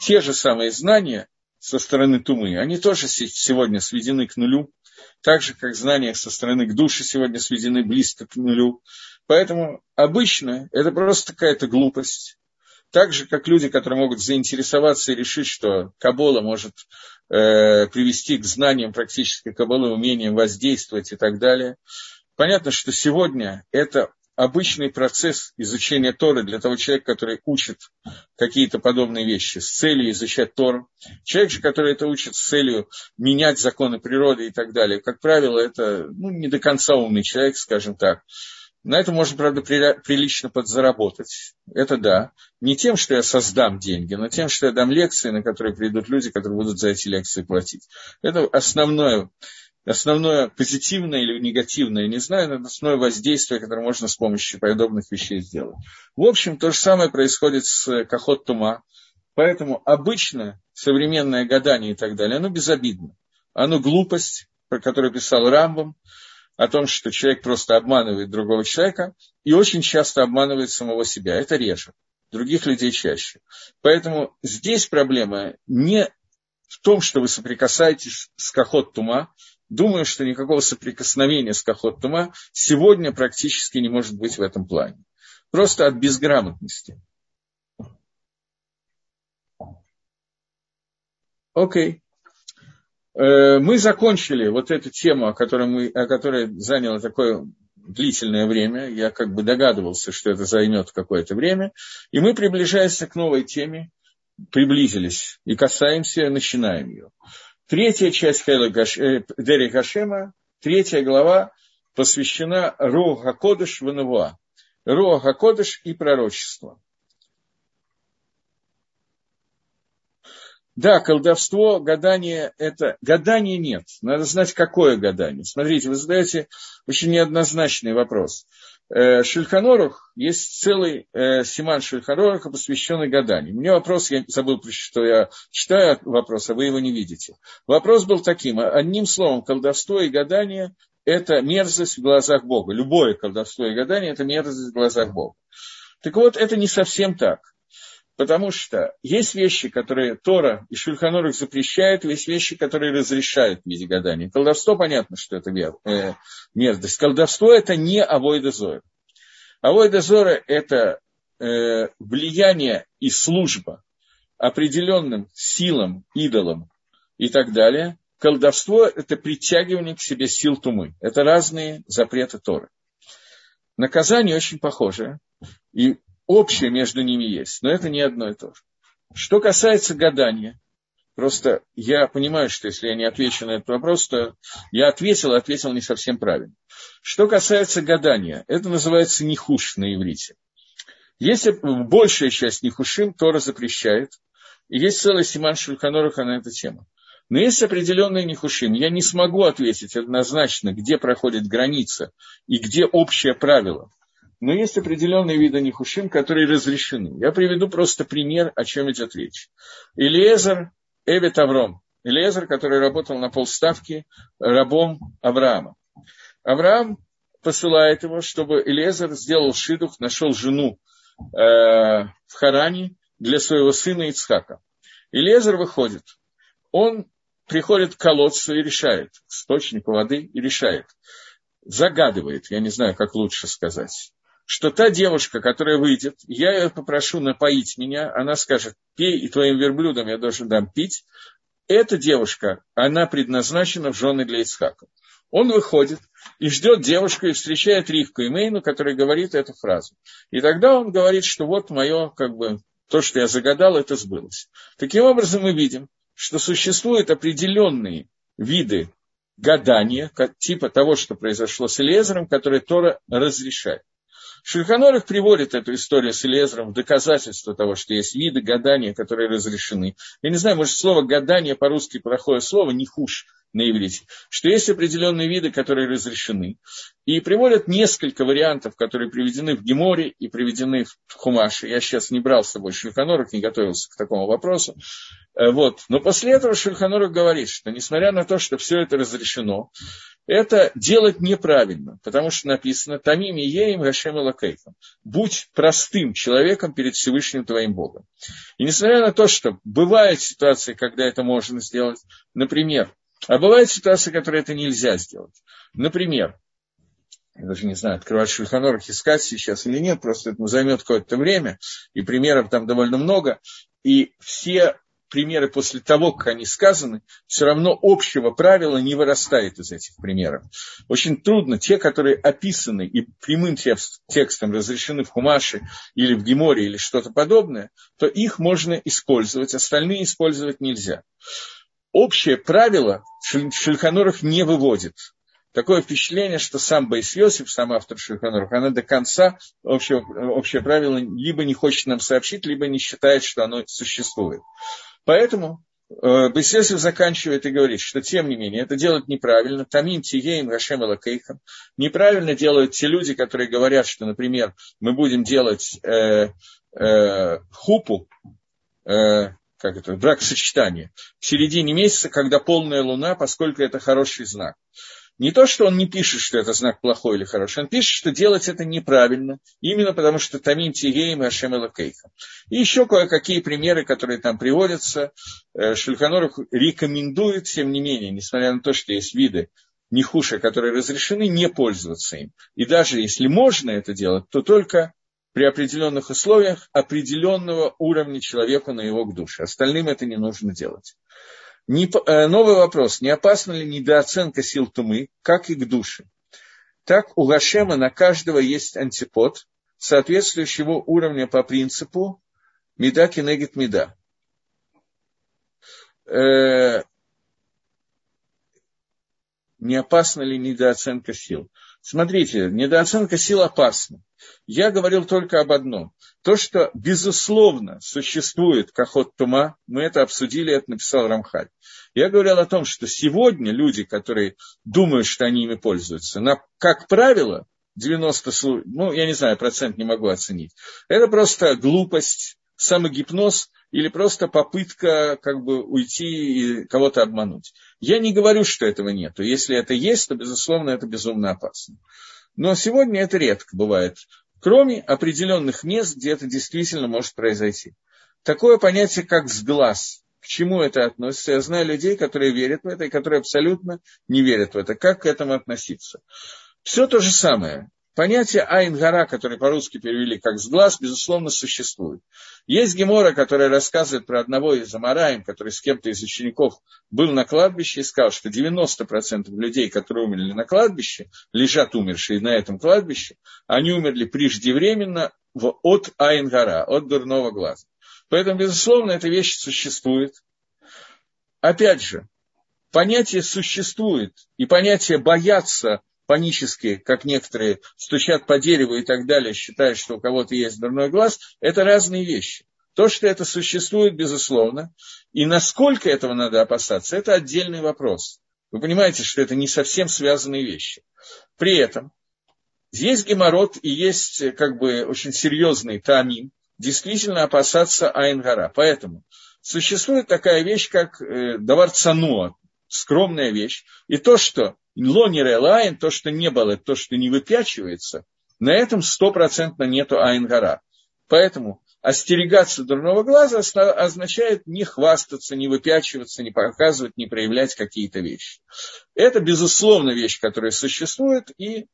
те же самые знания, со стороны Тумы, они тоже сегодня сведены к нулю, так же, как знания со стороны к душе сегодня сведены близко к нулю. Поэтому обычно это просто какая-то глупость. Так же, как люди, которые могут заинтересоваться и решить, что Кабола может э, привести к знаниям практической Каболы, умениям воздействовать и так далее. Понятно, что сегодня это обычный процесс изучения Торы для того человека, который учит какие-то подобные вещи с целью изучать Тору. Человек же, который это учит с целью менять законы природы и так далее, как правило, это ну, не до конца умный человек, скажем так. На это можно, правда, прилично подзаработать. Это да. Не тем, что я создам деньги, но тем, что я дам лекции, на которые придут люди, которые будут за эти лекции платить. Это основное основное позитивное или негативное, не знаю, но основное воздействие, которое можно с помощью подобных вещей сделать. В общем, то же самое происходит с Кахот Тума. Поэтому обычно современное гадание и так далее, оно безобидно. Оно глупость, про которую писал Рамбом, о том, что человек просто обманывает другого человека и очень часто обманывает самого себя. Это реже. Других людей чаще. Поэтому здесь проблема не в том, что вы соприкасаетесь с Кахот Тума, Думаю, что никакого соприкосновения с Кахот Тума сегодня практически не может быть в этом плане. Просто от безграмотности. Окей. Э, мы закончили вот эту тему, о которой, мы, о которой заняло такое длительное время. Я как бы догадывался, что это займет какое-то время. И мы приближаемся к новой теме, приблизились и касаемся, начинаем ее. Третья часть э, Дери Гашема, третья глава, посвящена Руха Кодыш Ванавуа. Руха Кодыш и пророчество. Да, колдовство, гадание – это… Гадания нет. Надо знать, какое гадание. Смотрите, вы задаете очень неоднозначный вопрос. Э, Шульханорух, есть целый э, Симан Шульханоруха, посвященный гаданию. У меня вопрос, я забыл, что я читаю вопрос, а вы его не видите. Вопрос был таким, одним словом, колдовство и гадание – это мерзость в глазах Бога. Любое колдовство и гадание – это мерзость в глазах Бога. Так вот, это не совсем так. Потому что есть вещи, которые Тора и Шульханорух запрещают, есть вещи, которые разрешают гадания. Колдовство, понятно, что это э, мерзость. Колдовство – это не авойда зора. Авойда зора – это э, влияние и служба определенным силам, идолам и так далее. Колдовство – это притягивание к себе сил тумы. Это разные запреты Торы. Наказание очень похожее. И общее между ними есть, но это не одно и то же. Что касается гадания, просто я понимаю, что если я не отвечу на этот вопрос, то я ответил, ответил не совсем правильно. Что касается гадания, это называется нихуш на иврите. Если большая часть нихушим Тора запрещает, и есть целый Симан Шульханоруха на эту тему. Но есть определенные нехушим. Я не смогу ответить однозначно, где проходит граница и где общее правило. Но есть определенные виды нехушим, которые разрешены. Я приведу просто пример, о чем идет речь. Илиезер Эвет Авром. Илиезер, который работал на полставки рабом Авраама. Авраам посылает его, чтобы Илиезер сделал шидух, нашел жену э, в Харане для своего сына Ицхака. Илиезер выходит. Он приходит к колодцу и решает, к источнику воды и решает. Загадывает, я не знаю, как лучше сказать что та девушка, которая выйдет, я ее попрошу напоить меня, она скажет, пей, и твоим верблюдам я должен дам пить. Эта девушка, она предназначена в жены для Ицхака. Он выходит и ждет девушку и встречает Ривку и Мейну, который говорит эту фразу. И тогда он говорит, что вот мое, как бы, то, что я загадал, это сбылось. Таким образом, мы видим, что существуют определенные виды гадания, типа того, что произошло с Элезером, которые Тора разрешает. Шульханорах приводит эту историю с Элезером в доказательство того, что есть виды гадания, которые разрешены. Я не знаю, может, слово гадание по-русски плохое слово, не хуже на иврите, что есть определенные виды, которые разрешены. И приводят несколько вариантов, которые приведены в Геморе и приведены в Хумаше. Я сейчас не брал с собой Шульханорах, не готовился к такому вопросу. Э, вот. Но после этого Шульханорах говорит, что несмотря на то, что все это разрешено, это делать неправильно, потому что написано «Тамим и еем Гашем Лакейхам» «Будь простым человеком перед Всевышним твоим Богом». И несмотря на то, что бывают ситуации, когда это можно сделать, например, а бывают ситуации, которые это нельзя сделать. Например, я даже не знаю, открывать Шульханорах искать сейчас или нет, просто это займет какое-то время, и примеров там довольно много, и все примеры после того, как они сказаны, все равно общего правила не вырастает из этих примеров. Очень трудно, те, которые описаны и прямым текстом разрешены в Хумаше или в Геморе или что-то подобное, то их можно использовать, остальные использовать нельзя. Общее правило Шульханоров не выводит. Такое впечатление, что сам Байс Йосиф, сам автор Шульханоров, она до конца общее, общее правило либо не хочет нам сообщить, либо не считает, что оно существует. Поэтому э, Бесесов заканчивает и говорит, что тем не менее это делать неправильно. Тамим тиеем Рашем Элакейхам. Неправильно делают те люди, которые говорят, что, например, мы будем делать э, э, хупу, э, как это, брак-сочетание в середине месяца, когда полная луна, поскольку это хороший знак. Не то, что он не пишет, что это знак плохой или хороший, он пишет, что делать это неправильно, именно потому что Тамин Тигеем и Ашем Элакейха. И еще кое-какие примеры, которые там приводятся. Э, Шульханоров рекомендует, тем не менее, несмотря на то, что есть виды нехуша, которые разрешены, не пользоваться им. И даже если можно это делать, то только при определенных условиях определенного уровня человеку на его к душе. Остальным это не нужно делать. Не, э, новый вопрос. Не опасна ли недооценка сил тумы, как и к душе? Так у Гашема на каждого есть антипод, соответствующего уровня по принципу меда кенегит меда. Э, не опасна ли недооценка сил? Смотрите, недооценка сил опасна. Я говорил только об одном. То, что, безусловно, существует кахот тума, мы это обсудили, это написал Рамхаль. Я говорил о том, что сегодня люди, которые думают, что они ими пользуются, на, как правило, 90, ну, я не знаю, процент не могу оценить. Это просто глупость, самогипноз или просто попытка как бы уйти и кого-то обмануть. Я не говорю, что этого нет. Если это есть, то, безусловно, это безумно опасно. Но сегодня это редко бывает, кроме определенных мест, где это действительно может произойти. Такое понятие, как сглаз. К чему это относится? Я знаю людей, которые верят в это и которые абсолютно не верят в это. Как к этому относиться? Все то же самое. Понятие айнгара, которое по-русски перевели как «сглаз», безусловно, существует. Есть гемора, которая рассказывает про одного из Амараем, который с кем-то из учеников был на кладбище и сказал, что 90% людей, которые умерли на кладбище, лежат умершие на этом кладбище, они умерли преждевременно от айнгара, от дурного глаза. Поэтому, безусловно, эта вещь существует. Опять же, понятие существует, и понятие бояться панически, как некоторые стучат по дереву и так далее, считая, что у кого-то есть дурной глаз, это разные вещи. То, что это существует, безусловно, и насколько этого надо опасаться, это отдельный вопрос. Вы понимаете, что это не совсем связанные вещи. При этом есть геморрот и есть как бы очень серьезный тамин, действительно опасаться Айнгара. Поэтому существует такая вещь, как э, давар цануа, скромная вещь. И то, что лонер элайн, то, что не было, то, что не выпячивается, на этом стопроцентно нету Айнгара. Поэтому остерегаться дурного глаза означает не хвастаться, не выпячиваться, не показывать, не проявлять какие-то вещи. Это, безусловно, вещь, которая существует, и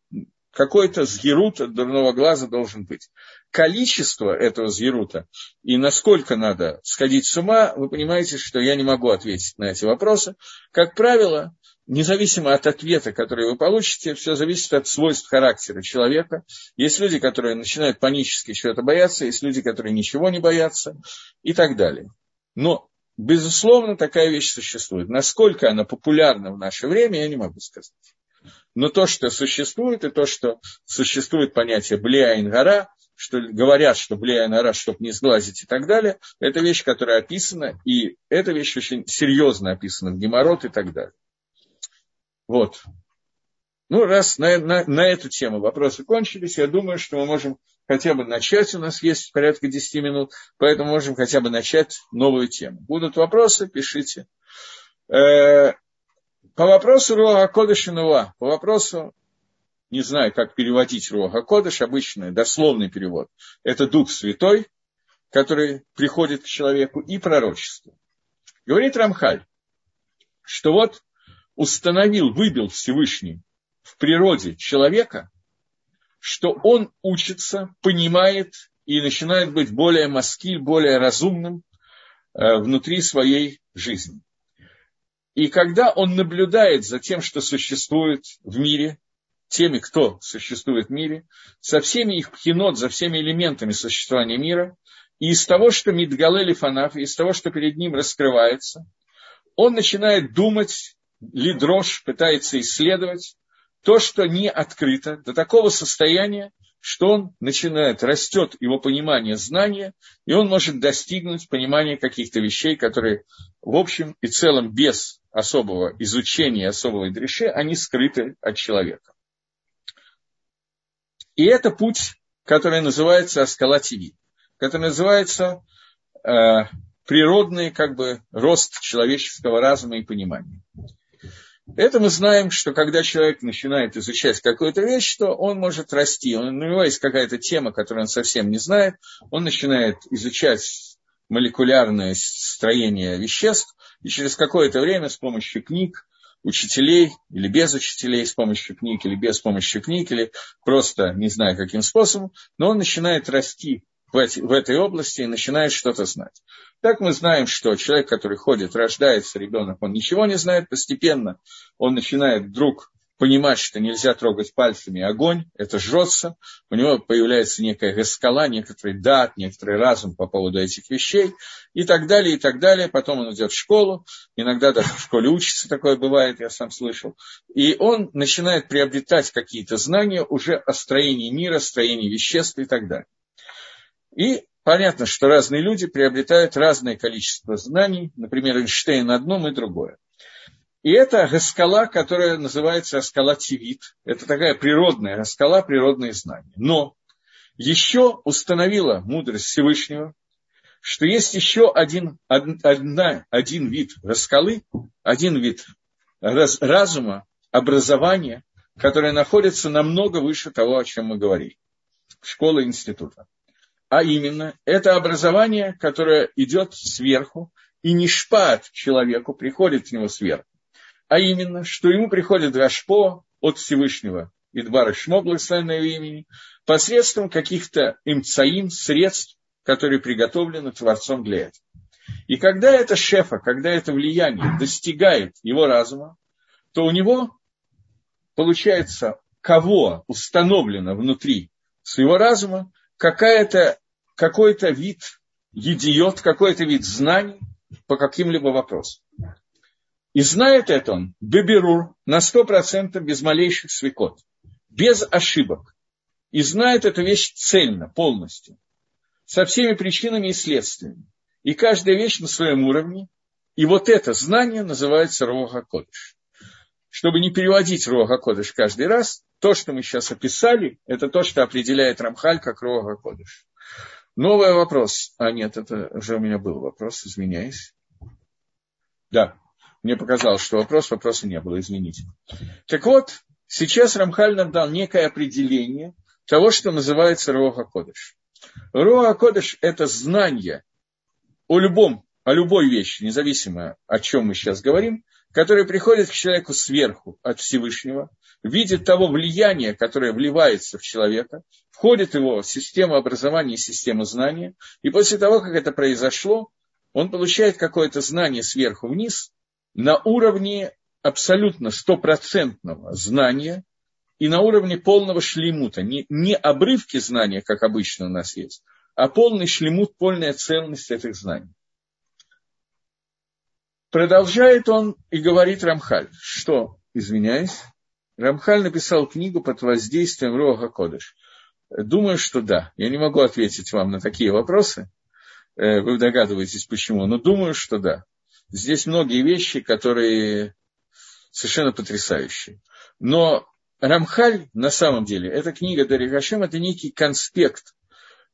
какой-то сгерут от дурного глаза должен быть. Количество этого сгерута и насколько надо сходить с ума, вы понимаете, что я не могу ответить на эти вопросы. Как правило, независимо от ответа, который вы получите, все зависит от свойств характера человека. Есть люди, которые начинают панически чего-то бояться, есть люди, которые ничего не боятся и так далее. Но, безусловно, такая вещь существует. Насколько она популярна в наше время, я не могу сказать. Но то, что существует, и то, что существует понятие Блея что говорят, что Блея Гара, чтобы не сглазить и так далее, это вещь, которая описана, и эта вещь очень серьезно описана в Геморрот и так далее. Вот. Ну, раз на, на, на эту тему вопросы кончились, я думаю, что мы можем хотя бы начать, у нас есть порядка 10 минут, поэтому можем хотя бы начать новую тему. Будут вопросы, пишите. Э, по вопросу Руаха Кодыш и Нуа, по вопросу, не знаю, как переводить Руаха Кодыш, обычный, дословный перевод, это Дух Святой, который приходит к человеку, и пророчество. Говорит Рамхаль, что вот установил, выбил Всевышний в природе человека, что он учится, понимает и начинает быть более маскиль, более разумным э, внутри своей жизни. И когда он наблюдает за тем, что существует в мире, теми, кто существует в мире, со всеми их пхенот, за всеми элементами существования мира, и из того, что Мидгалели Фанаф, из того, что перед ним раскрывается, он начинает думать, лидрош, пытается исследовать то, что не открыто, до такого состояния, что он начинает, растет его понимание знания, и он может достигнуть понимания каких-то вещей, которые в общем и целом без особого изучения, особого дреши, они скрыты от человека. И это путь, который называется Аскалативи, который называется э, природный как бы, рост человеческого разума и понимания. Это мы знаем, что когда человек начинает изучать какую-то вещь, то он может расти. У него есть какая-то тема, которую он совсем не знает. Он начинает изучать молекулярное строение веществ, и через какое-то время с помощью книг, учителей или без учителей, с помощью книг или без помощи книг, или просто не знаю каким способом, но он начинает расти в, эти, в этой области и начинает что-то знать. Так мы знаем, что человек, который ходит, рождается ребенок, он ничего не знает, постепенно он начинает вдруг понимать, что нельзя трогать пальцами огонь, это жжется, у него появляется некая гаскала, некоторый дат, некоторый разум по поводу этих вещей и так далее, и так далее. Потом он идет в школу, иногда даже в школе учится, такое бывает, я сам слышал. И он начинает приобретать какие-то знания уже о строении мира, строении веществ и так далее. И понятно, что разные люди приобретают разное количество знаний, например, Эйнштейн одно и другое. И это гаскала, которая называется Аскала Тивит. Это такая природная Аскала, природные знания. Но еще установила мудрость Всевышнего, что есть еще один, одна, один вид раскалы, один вид раз, разума, образования, которое находится намного выше того, о чем мы говорили. Школа института а именно это образование, которое идет сверху, и не шпат человеку приходит к нему сверху, а именно, что ему приходит Рашпо от Всевышнего, Идбара Шмо, благословенного имени, посредством каких-то имцаим, средств, которые приготовлены Творцом для этого. И когда это шефа, когда это влияние достигает его разума, то у него получается, кого установлено внутри своего разума, какая-то, какой-то вид едиот, какой-то вид знаний по каким-либо вопросам. И знает это он, беберур, на сто процентов без малейших свекот, без ошибок. И знает эту вещь цельно, полностью. со всеми причинами и следствиями. И каждая вещь на своем уровне. И вот это знание называется Роха Кодыш. Чтобы не переводить Роха Кодыш каждый раз, то, что мы сейчас описали, это то, что определяет Рамхаль как Роха Кодыш. Новый вопрос. А нет, это уже у меня был вопрос, извиняюсь. Да, мне показалось, что вопрос, вопроса не было, извините. Так вот, сейчас Рамхаль нам дал некое определение того, что называется Роха Кодыш. Роха Кодыш – это знание о любом, о любой вещи, независимо о чем мы сейчас говорим, которое приходит к человеку сверху от Всевышнего, видит того влияния, которое вливается в человека, входит в его система образования и система знания, и после того, как это произошло, он получает какое-то знание сверху вниз на уровне абсолютно стопроцентного знания и на уровне полного шлемута. Не, не обрывки знания, как обычно у нас есть, а полный шлемут, полная ценность этих знаний. Продолжает он и говорит Рамхаль, что, извиняюсь, Рамхаль написал книгу под воздействием Рога Кодыш. Думаю, что да. Я не могу ответить вам на такие вопросы. Э, вы догадываетесь, почему. Но думаю, что да. Здесь многие вещи, которые совершенно потрясающие. Но Рамхаль, на самом деле, эта книга Дарья Хашем, это некий конспект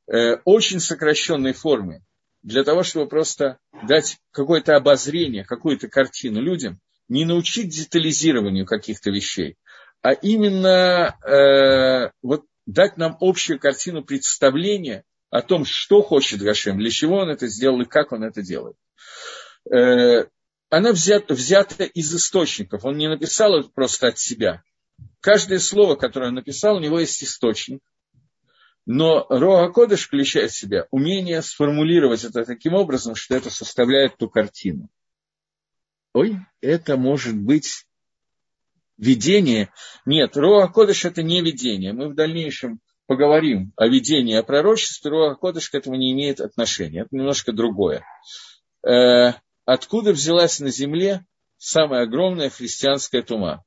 э, очень сокращенной формы для того, чтобы просто дать какое-то обозрение, какую-то картину людям, не научить детализированию каких-то вещей, а именно э, вот дать нам общую картину представления о том, что хочет Гашем, для чего он это сделал и как он это делает. Э, она взята, взята из источников. Он не написал это просто от себя. Каждое слово, которое он написал, у него есть источник. Но Роа Кодыш включает в себя умение сформулировать это таким образом, что это составляет ту картину. Ой, это может быть видение. Нет, Роа Кодыш это не видение. Мы в дальнейшем поговорим о видении, о пророчестве. Роа Кодыш к этому не имеет отношения. Это немножко другое. Откуда взялась на земле самая огромная христианская тума?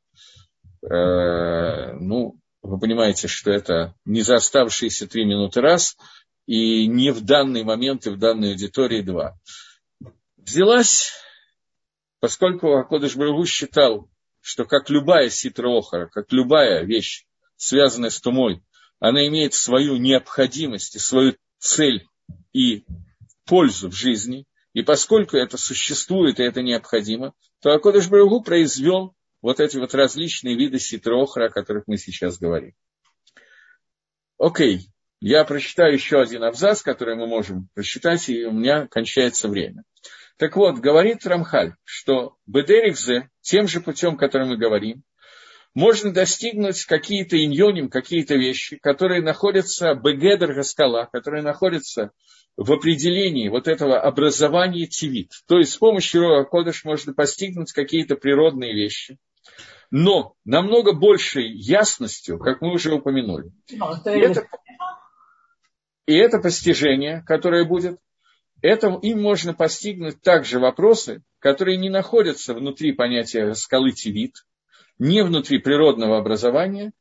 Э, ну, вы понимаете, что это не за оставшиеся три минуты раз, и не в данный момент и в данной аудитории два. Взялась, поскольку Акодыш Барагу считал, что как любая ситроохара, как любая вещь, связанная с тумой, она имеет свою необходимость и свою цель и пользу в жизни, и поскольку это существует и это необходимо, то Акодыш Барагу произвел вот эти вот различные виды ситрохра, о которых мы сейчас говорим. Окей, я прочитаю еще один абзац, который мы можем прочитать, и у меня кончается время. Так вот, говорит Рамхаль, что Бедерикзе, тем же путем, которым мы говорим, можно достигнуть какие-то иньоним, какие-то вещи, которые находятся, бегедер гаскала, которые находятся в определении вот этого образования тивит. То есть с помощью Роа Кодыш можно постигнуть какие-то природные вещи, но намного большей ясностью, как мы уже упомянули. И это, и это постижение, которое будет, это, им можно постигнуть также вопросы, которые не находятся внутри понятия скалы Тивит, не внутри природного образования,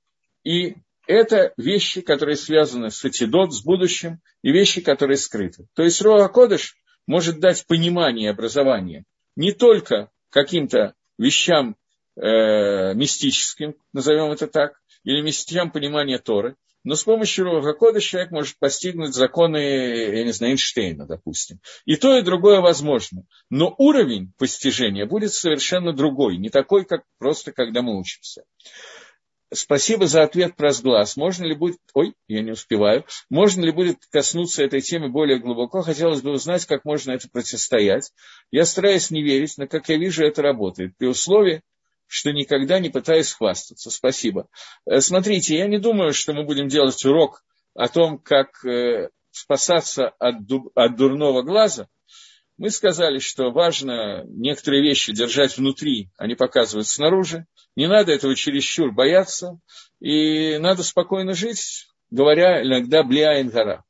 и это вещи, которые связаны с Атидот, с будущим, и вещи, которые скрыты. То есть Роа Кодыш может дать понимание образования не только каким-то вещам э, мистическим, назовем это так, или вещам понимания Торы, но с помощью Руха Кода человек может постигнуть законы, я не знаю, Эйнштейна, допустим. И то, и другое возможно. Но уровень постижения будет совершенно другой, не такой, как просто когда мы учимся. Спасибо за ответ про сглаз. Можно ли будет... Ой, я не успеваю. Можно ли будет коснуться этой темы более глубоко? Хотелось бы узнать, как можно это противостоять. Я стараюсь не верить, но, как я вижу, это работает. При условии, что никогда не пытаюсь хвастаться. Спасибо. Э, смотрите, я не думаю, что мы будем делать урок о том, как э, спасаться от, от дурного глаза. Мы сказали, что важно некоторые вещи держать внутри, а не показывать снаружи. Не надо этого чересчур бояться. И надо спокойно жить, говоря иногда «бля гора».